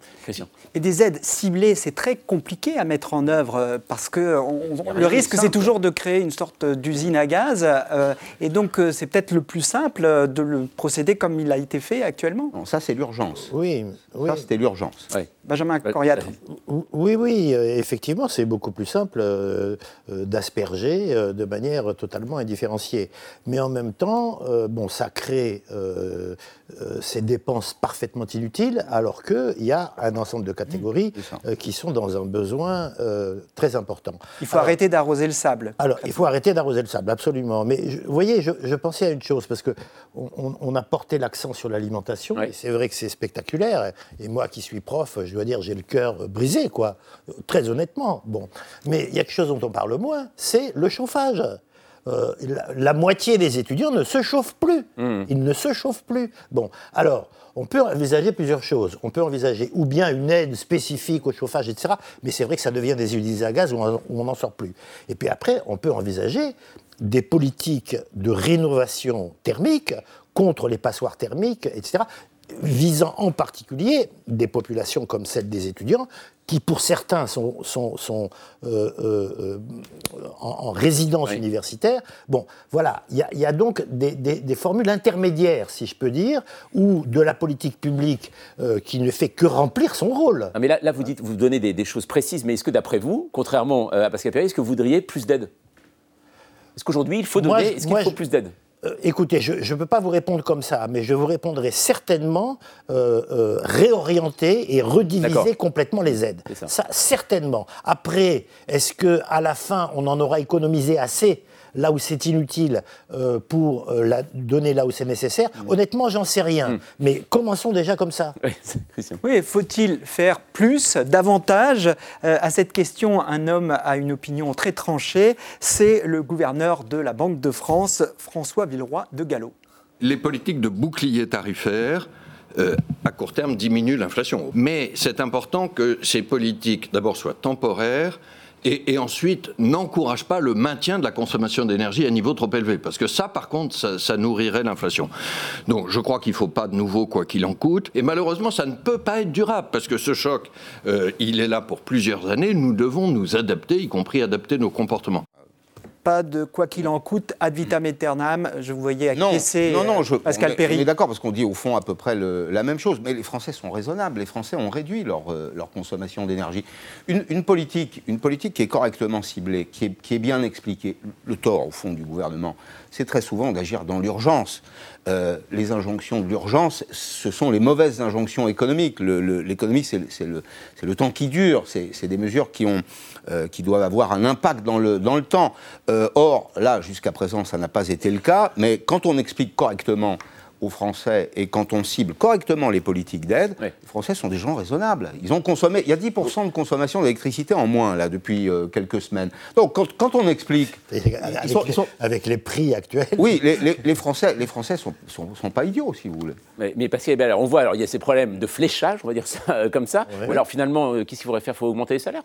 Et des aides ciblées, c'est très compliqué à mettre en œuvre euh, parce que on, le risque, c'est toujours de créer une sorte d'usine à gaz. Euh, et donc, euh, c'est peut-être le plus simple de le procéder comme il a été fait actuellement. Non, ça, c'est l'urgence. Oui, oui. Ça, c'était l'urgence. Oui. Benjamin Coriat. Oui, oui, effectivement, c'est beaucoup plus simple euh, d'asperger euh, de manière totalement indifférenciée. Mais en même temps, euh, bon, ça crée ces dépenses parfaitement inutiles, alors qu'il y a un ensemble de catégories qui sont dans un besoin très important. Il faut alors, arrêter d'arroser le sable. Alors, il faut arrêter d'arroser le sable, absolument. Mais je, vous voyez, je, je, pensais à une chose, parce qu'on on, on a porté l'accent sur l'alimentation, oui. et c'est vrai que c'est spectaculaire. Et moi qui suis prof, je dois dire, j'ai le cœur brisé, quoi, très honnêtement. Bon. Mais il y a quelque chose dont on parle moins, c'est le chauffage. Euh, la, la, moitié des étudiants ne se chauffent plus. Mmh. Ils ne se chauffent plus. Bon, alors, on peut envisager plusieurs choses. On peut envisager ou bien une aide spécifique au chauffage, etc. Mais c'est vrai que ça devient des usines à gaz où on n'en sort plus. Et puis après, on peut envisager des politiques de rénovation thermique contre les passoires thermiques, etc visant en particulier des populations comme celle des étudiants, qui pour certains sont, sont, sont euh, euh, en, en, résidence oui. universitaire. Bon, voilà, il y, y, a donc des, des, des, formules intermédiaires, si je peux dire, ou de la politique publique euh, qui ne fait que remplir son rôle. Mais là, là, vous dites, vous donnez des, choses précises, mais est-ce que d'après vous, contrairement à Pascal Perry, est-ce que vous voudriez plus d'aide? Est-ce qu'aujourd'hui, il faut donner, est-ce qu'il faut plus d'aide? Écoutez, je ne peux pas vous répondre comme ça, mais je vous répondrai certainement euh, euh, réorienter et rediviser complètement les aides. Ça. ça. certainement. Après, est-ce que à la fin, on en aura économisé assez? Là où c'est inutile euh, pour euh, la donner là où c'est nécessaire mmh. Honnêtement, j'en sais rien. Mmh. Mais commençons déjà comme ça. Oui, faut-il faire plus, davantage euh, À cette question, un homme a une opinion très tranchée. C'est le gouverneur de la Banque de France, François Villeroy de Gallo. Les politiques de bouclier tarifaire euh, à court terme diminuent l'inflation. Mais c'est important que ces politiques d'abord soient temporaires et, ensuite n'encourage pas le maintien de la consommation d'énergie à un niveau trop élevé. Parce que ça, par contre, ça, ça nourrirait l'inflation. Donc je crois qu'il ne faut pas de nouveau quoi qu'il en coûte. Et malheureusement, ça ne peut pas être durable, parce que ce choc, euh, il est là pour plusieurs années. Nous devons nous adapter, y compris adapter nos comportements pas de quoi qu'il en coûte ad vitam aeternam. Je vous voyais acquiescer non, non, non, je, Pascal on est, Perry. On est d'accord parce qu'on dit au fond à peu près le, la même chose. Mais les Français sont raisonnables. Les Français ont réduit leur, euh, leur consommation d'énergie. Une, une, politique, une politique qui est correctement ciblée, qui est, qui est bien expliquée. Le tort au fond du gouvernement, c'est très souvent d'agir dans l'urgence. Euh, les injonctions de l'urgence, ce sont les mauvaises injonctions économiques. L'économie, c'est le, temps qui dure. C'est des mesures euh, qui doivent avoir un impact dans le, dans le temps. Euh, or, là, jusqu'à présent, ça n'a pas été le cas. Mais quand on explique correctement aux Français et quand on cible correctement les politiques d'aide, oui. les Français sont des gens raisonnables. Ils ont consommé, il y a 10% de consommation d'électricité en moins là depuis euh, quelques semaines. Donc quand, quand on explique, avec, ils sont, les, ils sont... avec, les, prix actuels, oui, les, les, les Français, les Français sont, sont, sont, pas idiots si vous voulez. Mais, mais parce qu'il on voit alors il y a ces problèmes de fléchage, on va dire ça euh, comme ça. Oui. Ou alors finalement, euh, qu'est-ce qu'il faudrait faire? Il faut augmenter les salaires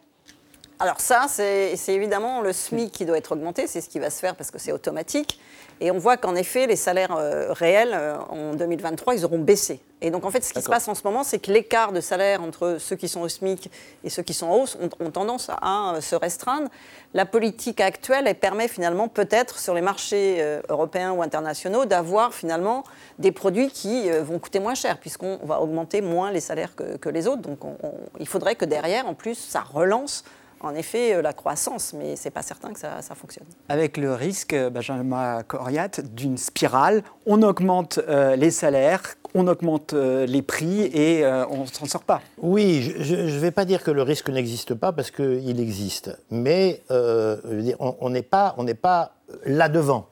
alors ça, c'est évidemment le SMIC qui doit être augmenté, c'est ce qui va se faire parce que c'est automatique. Et on voit qu'en effet, les salaires euh, réels euh, en 2023, ils auront baissé. Et donc en fait, ce qui se passe en ce moment, c'est que l'écart de salaire entre ceux qui sont au SMIC et ceux qui sont en hausse ont, ont tendance à euh, se restreindre. La politique actuelle, elle permet finalement peut-être sur les marchés euh, européens ou internationaux d'avoir finalement des produits qui vont coûter moins cher puisqu'on va augmenter moins les salaires que, que les autres. Donc on, on, il faudrait que derrière, en plus, ça relance en effet euh, la croissance, mais c'est pas certain que ça, ça fonctionne. Avec le risque, euh, Benjamin Coriat, d'une spirale, on augmente euh, les salaires, on augmente euh, les prix et euh, on s'en sort pas. Oui, je ne vais pas dire que le risque n'existe pas parce qu'il existe, mais euh, je veux dire, on n'est pas, on n'est pas là-devant.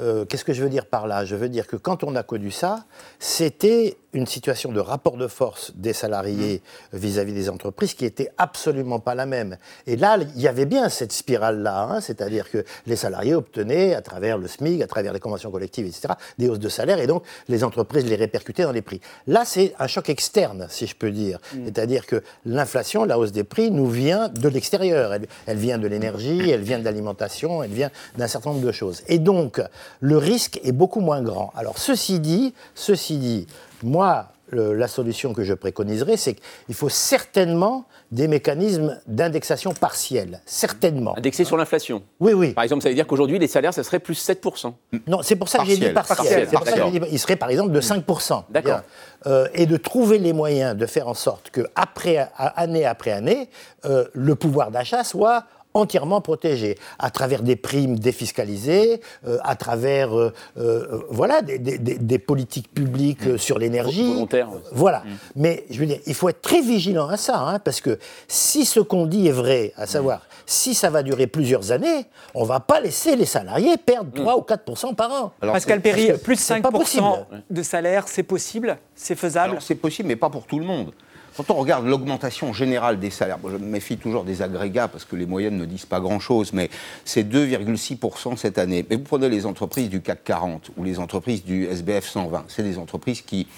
Euh, Qu'est-ce que je veux dire par là? Je veux dire que quand on a connu ça, c'était une situation de rapport de force des salariés vis-à-vis des entreprises qui était absolument pas la même. Et là, il y avait bien cette spirale-là, hein, c'est-à-dire que les salariés obtenaient, à travers le SMIC, à travers les conventions collectives, etc., des hausses de salaire, et donc les entreprises les répercutaient dans les prix. Là, c'est un choc externe, si je peux dire. C'est-à-dire que l'inflation, la hausse des prix, nous vient de l'extérieur. Elle, elle vient de l'énergie, elle vient de l'alimentation, elle vient d'un certain nombre de choses. Et donc, le risque est beaucoup moins grand. Alors, ceci dit, ceci dit, moi, le- la solution que je préconiserais, c'est qu'il faut certainement des mécanismes d'indexation partielle. Certainement. Indexé sur l'inflation. Oui, oui. Par exemple, ça veut dire qu'aujourd'hui, les salaires, ça serait plus 7%. Non, c'est pour ça que j'ai dit partiel. Partiel, C'est pour ça que d'accord. j'ai dit- il serait par exemple de 5%. D'accord. Euh, et de trouver les moyens de faire en sorte que, après, année après année, euh, le pouvoir d'achat soit entièrement protégé, à travers des primes défiscalisées, euh, à travers euh, euh, voilà, des, des- des- des politiques publiques sur l'énergie. Volontaire. Voilà. Mais je veux dire, il faut être très vigilant à ça, hein, parce que si ce qu'on dit est vrai, à savoir, si ça va durer plusieurs années, on ne va pas laisser les salariés perdre 3 ou 4% par an. Pascal Perry, Parce plus c'est pas 5% possible. de salaire, c'est possible, c'est faisable. Alors, C'est possible, mais pas pour tout le monde. Quand on regarde l'augmentation générale des salaires, je me méfie toujours des agrégats parce que les moyennes ne disent pas grand-chose, mais c'est 2,6% cette année. Mais vous prenez les entreprises du CAC 40 ou les entreprises du SBF 120, c'est des entreprises qui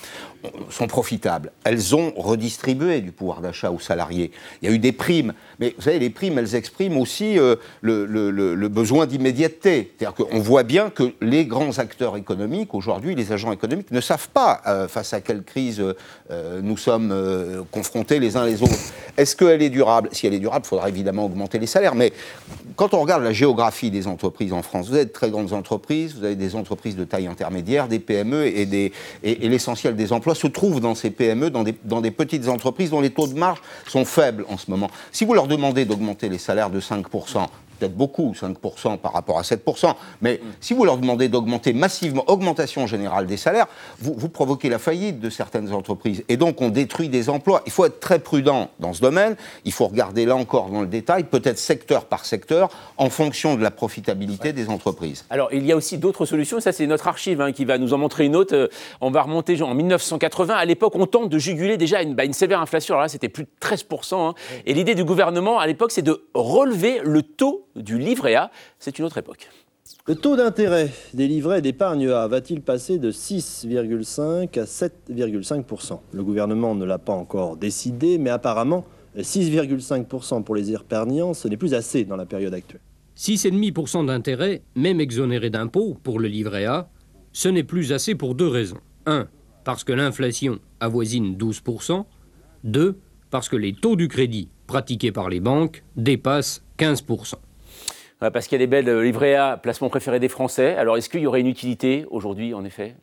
sont profitables. Elles ont redistribué du pouvoir d'achat aux salariés. Il y a eu des primes, mais vous savez, les primes, elles expriment aussi euh, le, besoin d'immédiateté. C'est-à-dire qu'on voit bien que les grands acteurs économiques, aujourd'hui, les agents économiques, ne savent pas euh, face à quelle crise euh, nous sommes confrontés les uns les autres. Est-ce qu'elle est durable? Si elle est durable, il faudra évidemment augmenter les salaires. Mais quand on regarde la géographie des entreprises en France, vous avez de très grandes entreprises, vous avez des entreprises de taille intermédiaire, des PME, et, l'essentiel des emplois se trouve dans ces PME, dans des, dans des petites entreprises dont les taux de marge sont faibles en ce moment. Si vous leur demandez d'augmenter les salaires de 5%, peut-être beaucoup, 5% par rapport à 7%, mais si vous leur demandez d'augmenter massivement, augmentation générale des salaires, vous, vous provoquez la faillite de certaines entreprises. Et donc on détruit des emplois. Il faut être très prudent dans ce domaine, il faut regarder là encore dans le détail, peut-être secteur par secteur, en fonction de la profitabilité des entreprises. Alors, il y a aussi d'autres solutions. Ça, c'est notre archive hein, qui va nous en montrer une autre. Euh, On va remonter genre, en 1980. À l'époque, on tente de juguler déjà une, bah, une sévère inflation. Alors là, c'était plus de 13%. hein. Et l'idée du gouvernement, à l'époque, c'est de relever le taux du livret A. C'est une autre époque. Le taux d'intérêt des livrets d'épargne A va-t-il passer de 6,5 à 7,5% Le gouvernement ne l'a pas encore décidé, mais apparemment, 6,5% pour les épargnants, ce n'est plus assez dans la période actuelle. 6,5% d'intérêt, même exonéré d'impôts pour le livret A, ce n'est plus assez pour deux raisons. 1. Parce que l'inflation avoisine 12%. 2. Parce que les taux du crédit pratiqués par les banques dépassent 15%. Parce qu'il y a des belles euh, livrets A, placement préféré des Français. Alors, est-ce qu'il y aurait une utilité aujourd'hui, en effet?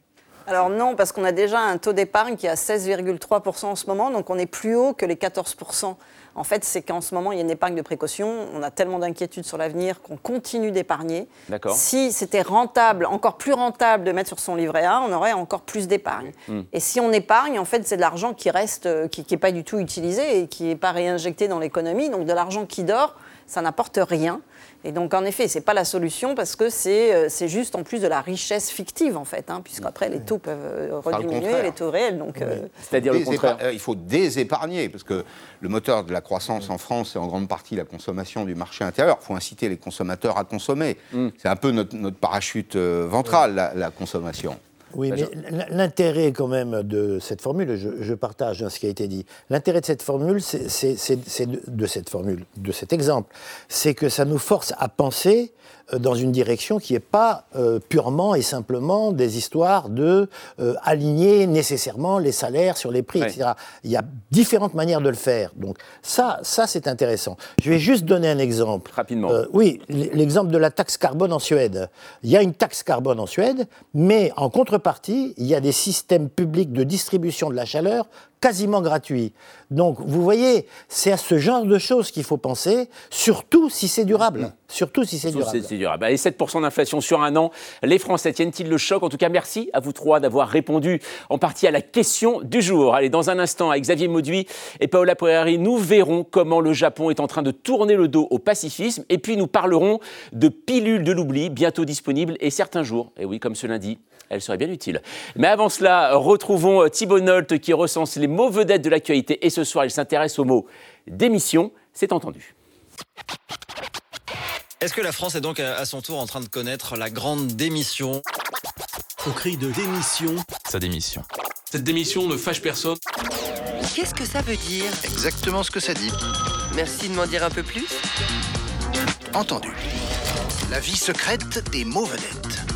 Alors non, parce qu'on a déjà un taux d'épargne qui est à 16,3% en ce moment, donc on est plus haut que les 14%. En fait, c'est qu'en ce moment, il y a une épargne de précaution. On a tellement d'inquiétudes sur l'avenir qu'on continue d'épargner. D'accord. Si c'était rentable, encore plus rentable de mettre sur son livret A, on aurait encore plus d'épargne. Hmm. Et si on épargne, en fait, c'est de l'argent qui reste, euh, qui n'est pas du tout utilisé et qui n'est pas réinjecté dans l'économie. Donc de l'argent qui dort, ça n'apporte rien. Et donc, en effet, ce n'est pas la solution parce que c'est euh, c'est juste en plus de la richesse fictive, en fait, hein, puisqu'après, les taux peuvent euh, le rediminuer, les taux réels. Donc, euh, Désépa- euh, Il faut désépargner, parce que le moteur de la croissance en France, c'est en grande partie la consommation du marché intérieur. Il faut inciter les consommateurs à consommer. C'est un peu notre, notre parachute euh, ventral, la, la consommation. Oui, mais l- l'intérêt quand même de cette formule, je, je partage ce qui a été dit, l'intérêt de cette formule, c'est de, de cette formule, de cet exemple, c'est que ça nous force à penser dans une direction qui n'est pas euh, purement et simplement des histoires de euh, aligner nécessairement les salaires sur les prix, Ouais. etc. Il y a différentes manières de le faire. Donc ça, ça c'est intéressant. Je vais juste donner un exemple. Rapidement. Euh, oui, l'exemple de la taxe carbone en Suède. Il y a une taxe carbone en Suède, mais en contrepartie, il y a des systèmes publics de distribution de la chaleur quasiment gratuit. Donc, vous voyez, c'est à ce genre de choses qu'il faut penser, surtout si c'est durable. Surtout si c'est durable. si durable. Et 7% d'inflation sur un an, les Français tiennent-ils le choc? En tout cas, merci à vous trois d'avoir répondu en partie à la question du jour. Allez, dans un instant, avec Xavier Mauduit et Paola Poirieri, nous verrons comment le Japon est en train de tourner le dos au pacifisme. Et puis, nous parlerons de pilules de l'oubli, bientôt disponibles, et certains jours, et oui, comme ce lundi, elles seraient bien utiles. Mais avant cela, retrouvons Thibault Nolte qui recense les mots vedettes de l'actualité. Et ce soir, il s'intéresse au mot démission. C'est entendu. Est-ce que la France est donc à à son tour en train de connaître la grande démission? Au cri de démission, Sa démission. cette démission ne fâche personne. Qu'est-ce que ça veut dire? Exactement ce que ça dit. Merci de m'en dire un peu plus. Entendu. La vie secrète des mots vedettes.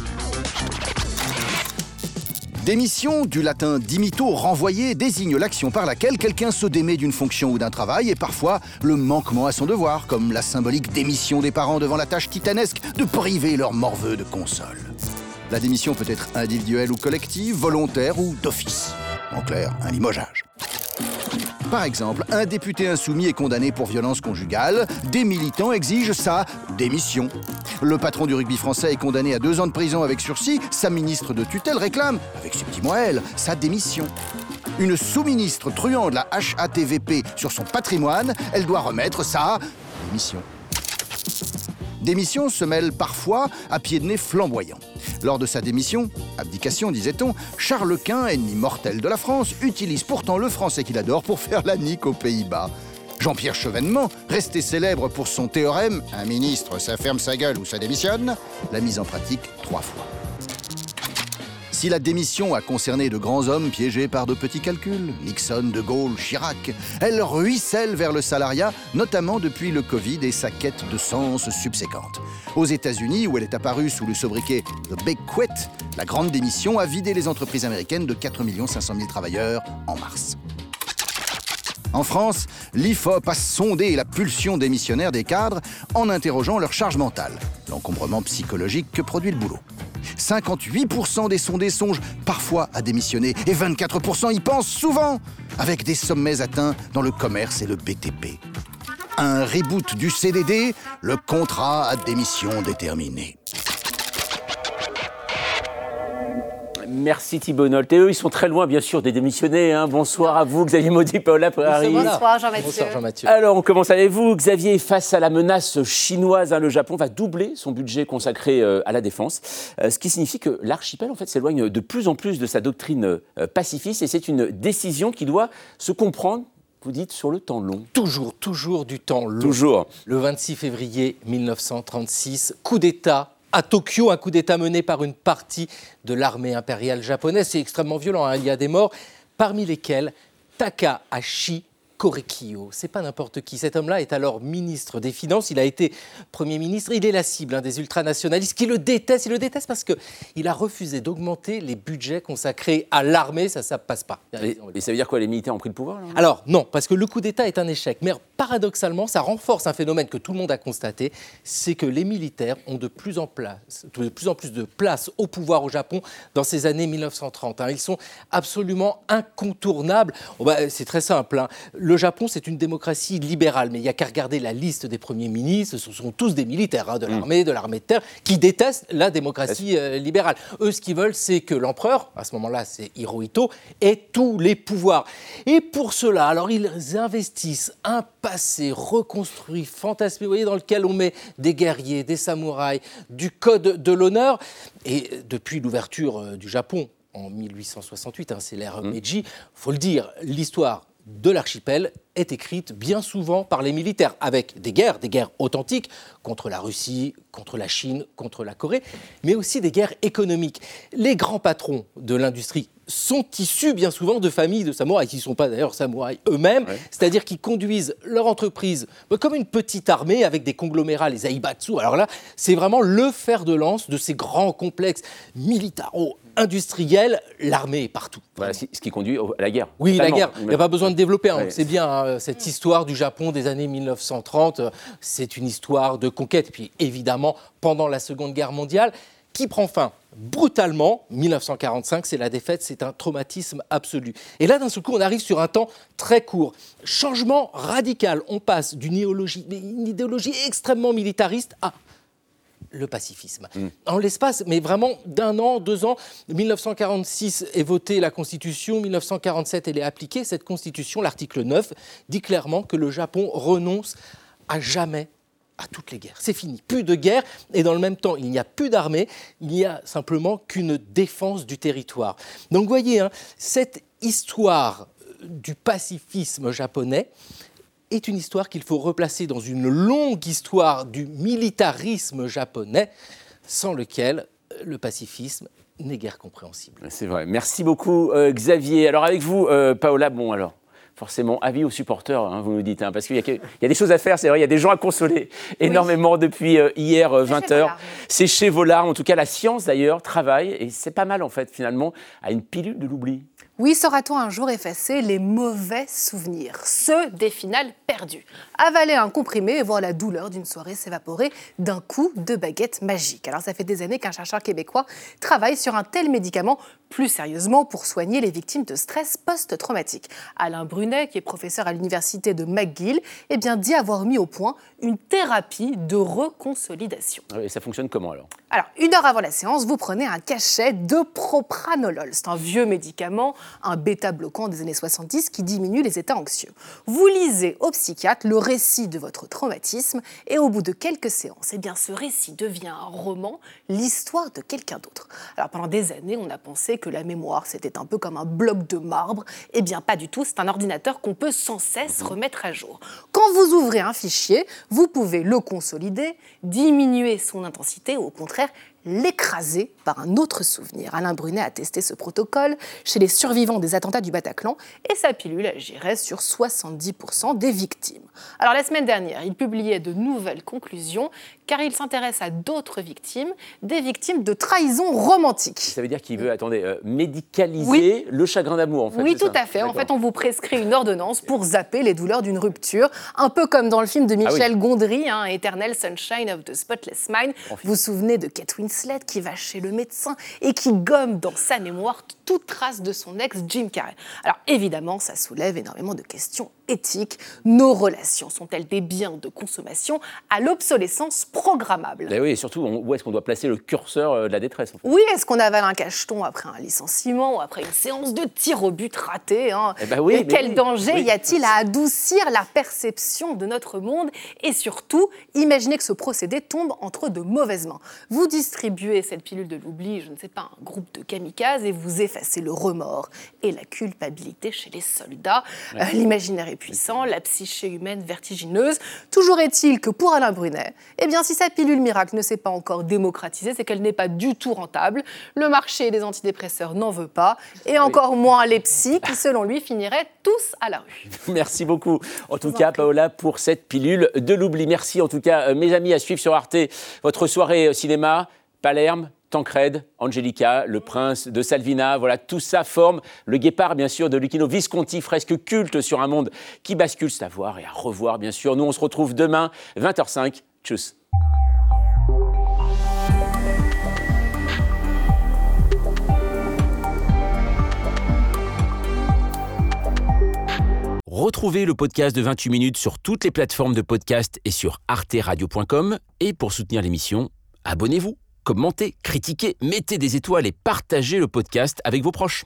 Démission, du latin dimito, renvoyer, désigne l'action par laquelle quelqu'un se démet d'une fonction ou d'un travail et parfois le manquement à son devoir, comme la symbolique démission des parents devant la tâche titanesque de priver leur morveux de console. La démission peut être individuelle ou collective, volontaire ou d'office. En clair, un limogeage. Par exemple, un député insoumis est condamné pour violence conjugale. Des militants exigent sa démission. Le patron du rugby français est condamné à deux ans de prison avec sursis. Sa ministre de tutelle réclame, avec ses petits mots sa démission. Une sous-ministre truand de la HATVP sur son patrimoine, elle doit remettre sa démission. Démission se mêle parfois à pied de nez flamboyant. Lors de sa démission, abdication disait-on, Charles Quint, ennemi mortel de la France, utilise pourtant le français qu'il adore pour faire la nique aux Pays-Bas. Jean-Pierre Chevènement, resté célèbre pour son théorème Un ministre, ça ferme sa gueule ou ça démissionne, l'a mise en pratique trois fois. Si la démission a concerné de grands hommes piégés par de petits calculs, Nixon, De Gaulle, Chirac, elle ruisselle vers le salariat, notamment depuis le Covid et sa quête de sens subséquente. Aux États-Unis, où elle est apparue sous le sobriquet The Big Quit, la grande démission a vidé les entreprises américaines de 4 500 000 travailleurs en mars. En France, l'IFOP a sondé la pulsion démissionnaire des cadres en interrogeant leur charge mentale, l'encombrement psychologique que produit le boulot. 58% des sondés songent parfois à démissionner et 24% y pensent souvent, avec des sommets atteints dans le commerce et le BTP. Un reboot du CDD, le contrat à démission déterminée. Merci Thibault Nolte. Et eux, ils sont très loin, bien sûr, des démissionnés. hein. Bonsoir à vous, Xavier Maudit, Paola Poirieri. Bonsoir Jean-Mathieu. Alors, on commence avec vous. Xavier, face à la menace chinoise, hein, le Japon va doubler son budget consacré euh, à la défense, Euh, ce qui signifie que l'archipel, en fait, s'éloigne de plus en plus de sa doctrine euh, pacifiste, et c'est une décision qui doit se comprendre, vous dites, sur le temps long. Toujours, toujours du temps long. Toujours. Le 26 février 1936, coup d'État à Tokyo, un coup d'État mené par une partie de l'armée impériale japonaise. C'est extrêmement violent, hein. il y a des morts, parmi lesquels Takahashi Korekiyo. C'est pas n'importe qui. Cet homme-là est alors ministre des Finances. Il a été Premier ministre. Il est la cible hein, des ultranationalistes qui le détestent. Il le déteste parce qu'il a refusé d'augmenter les budgets consacrés à l'armée. Ça, ça passe pas. Et, et ça veut dire quoi Les militaires ont pris le pouvoir là? Alors non, parce que le coup d'État est un échec. Mais paradoxalement, ça renforce un phénomène que tout le monde a constaté, c'est que les militaires ont de plus en, place, de plus en plus de place au pouvoir au Japon dans ces années 1930. hein. Ils sont absolument incontournables. Oh, bah, c'est très simple. hein. Le Japon, c'est une démocratie libérale, mais il n'y a qu'à regarder la liste des premiers ministres. Ce sont tous des militaires hein, de l'armée, de l'armée de terre, qui détestent la démocratie euh, libérale. Eux, ce qu'ils veulent, c'est que l'empereur, à ce moment-là, c'est Hirohito, ait tous les pouvoirs. Et pour cela, alors ils investissent un passé reconstruit, fantasmé, vous voyez, dans lequel on met des guerriers, des samouraïs, du code de l'honneur. Et depuis l'ouverture euh, du Japon en 1868, hein, c'est l'ère Meiji, faut le dire, l'histoire de l'archipel est écrite bien souvent par les militaires, avec des guerres, des guerres authentiques contre la Russie, contre la Chine, contre la Corée, mais aussi des guerres économiques. Les grands patrons de l'industrie sont issus bien souvent de familles de samouraïs, qui ne sont pas d'ailleurs samouraïs eux-mêmes, c'est-à-dire qu'ils conduisent leur entreprise euh, comme une petite armée avec des conglomérats, les Aibatsu. Alors là, c'est vraiment le fer de lance de ces grands complexes militaro-industriels. L'armée est partout. Voilà ce qui, qui conduit à la guerre. Oui, la guerre. Il n'y a pas besoin de développer. hein. Ouais. C'est bien hein, cette histoire du Japon des années 1930. euh, C'est une histoire de conquête. Puis évidemment, pendant la Seconde Guerre mondiale, qui prend fin brutalement. 1945, c'est la défaite, c'est un traumatisme absolu. Et là, d'un seul coup, on arrive sur un temps très court. Changement radical. On passe d'une idéologie, une idéologie extrêmement militariste à le pacifisme. Mm. En l'espace, mais vraiment d'un an, deux ans, 1946 est votée la Constitution, 1947 elle est appliquée. Cette Constitution, l'article 9, dit clairement que le Japon renonce à jamais à toutes les guerres. C'est fini, plus de guerre, et dans le même temps, il n'y a plus d'armée, il n'y a simplement qu'une défense du territoire. Donc vous voyez, hein, cette histoire euh, du pacifisme japonais, est une histoire qu'il faut replacer dans une longue histoire du militarisme japonais, sans lequel euh, le pacifisme n'est guère compréhensible. C'est vrai. Merci beaucoup, euh, Xavier. Alors, avec vous, euh, Paola, bon, alors. Forcément, avis aux supporters, hein, vous nous dites, hein, parce qu'il y, a y des choses à faire, c'est vrai, il y a des gens à consoler énormément depuis euh, hier, 20h. C'est chez vos larmes, en tout cas la science d'ailleurs travaille, et c'est pas mal en fait finalement, à une pilule de l'oubli. Oui, saura-t-on un jour effacer les mauvais souvenirs, ceux des finales perdues? Avaler un comprimé et voir la douleur d'une soirée s'évaporer d'un coup de baguette magique. Alors ça fait des années qu'un chercheur québécois travaille sur un tel médicament plus sérieusement pour soigner les victimes de stress post-traumatique. Alain Brunet, qui est professeur à l'université de McGill, eh bien, dit avoir mis au point une thérapie de reconsolidation. Ah Et ça fonctionne comment alors? Alors, une heure avant la séance, vous prenez un cachet de propranolol. C'est un vieux médicament, un bêta-bloquant des années 70 qui diminue les états anxieux. Vous lisez au psychiatre le récit de votre traumatisme et au bout de quelques séances, eh bien, ce récit devient un roman, l'histoire de quelqu'un d'autre. Alors, pendant des années, on a pensé que la mémoire, c'était un peu comme un bloc de marbre. Eh bien, pas du tout. C'est un ordinateur qu'on peut sans cesse remettre à jour. Quand vous ouvrez un fichier, vous pouvez le consolider, diminuer son intensité ou au contraire l'écraser par un autre souvenir. Alain Brunet a testé ce protocole chez les survivants des attentats du Bataclan et sa pilule agirait sur 70% des victimes. Alors la semaine dernière, il publiait de nouvelles conclusions car il s'intéresse à d'autres victimes, des victimes de trahison romantique. Ça veut dire qu'il veut, attendez, euh, médicaliser Oui. le chagrin d'amour en fait. Oui, tout ça à fait. En fait, on vous prescrit une ordonnance pour zapper les douleurs d'une rupture, un peu comme dans le film de Michel Ah oui. Gondry, hein, Eternal Sunshine of the Spotless Mind. Vous vous souvenez de Kate Winslet qui va chez le médecin et qui gomme dans sa mémoire toute trace de son ex Jim Carrey. Alors évidemment, ça soulève énormément de questions éthiques. Nos relations sont-elles des biens de consommation à l'obsolescence programmable? Oui, et surtout, on- où est-ce qu'on doit placer le curseur euh, de la détresse en fait? Oui, est-ce qu'on avale un cacheton après un licenciement ou après une séance de tir au but raté hein? Eh ben oui, Et quel oui, danger oui. y a-t-il à adoucir la perception de notre monde Et surtout, imaginez que ce procédé tombe entre de mauvaises mains? Vous distribuez cette pilule de l'oubli, je ne sais pas, un groupe de kamikazes et vous effacez le remords et la culpabilité chez les soldats. Euh, L'imaginaire est puissant, la psyché humaine vertigineuse. Toujours est-il que pour Alain Brunet, eh bien, si sa pilule miracle ne s'est pas encore démocratisée, c'est qu'elle n'est pas du tout rentable. Le marché des antidépresseurs n'en veut pas, et encore moins les psys qui, selon lui, finiraient tous à la rue. Merci beaucoup, en tout cas, Paola, pour cette pilule de l'oubli. Merci, en tout cas, euh, mes amis, à suivre sur Arte votre soirée euh, cinéma, Palerme. Tancred, Angelica, le prince de Salvina, voilà, tout ça forme le guépard, bien sûr, de Lucchino Visconti, fresque culte sur un monde qui bascule, c'est à voir et à revoir, bien sûr. Nous, on se retrouve demain, 20h05. Tchuss. Retrouvez le podcast de 28 minutes sur toutes les plateformes de podcast et sur arteradio.com. Et pour soutenir l'émission, abonnez-vous, commentez, critiquez, mettez des étoiles et partagez le podcast avec vos proches.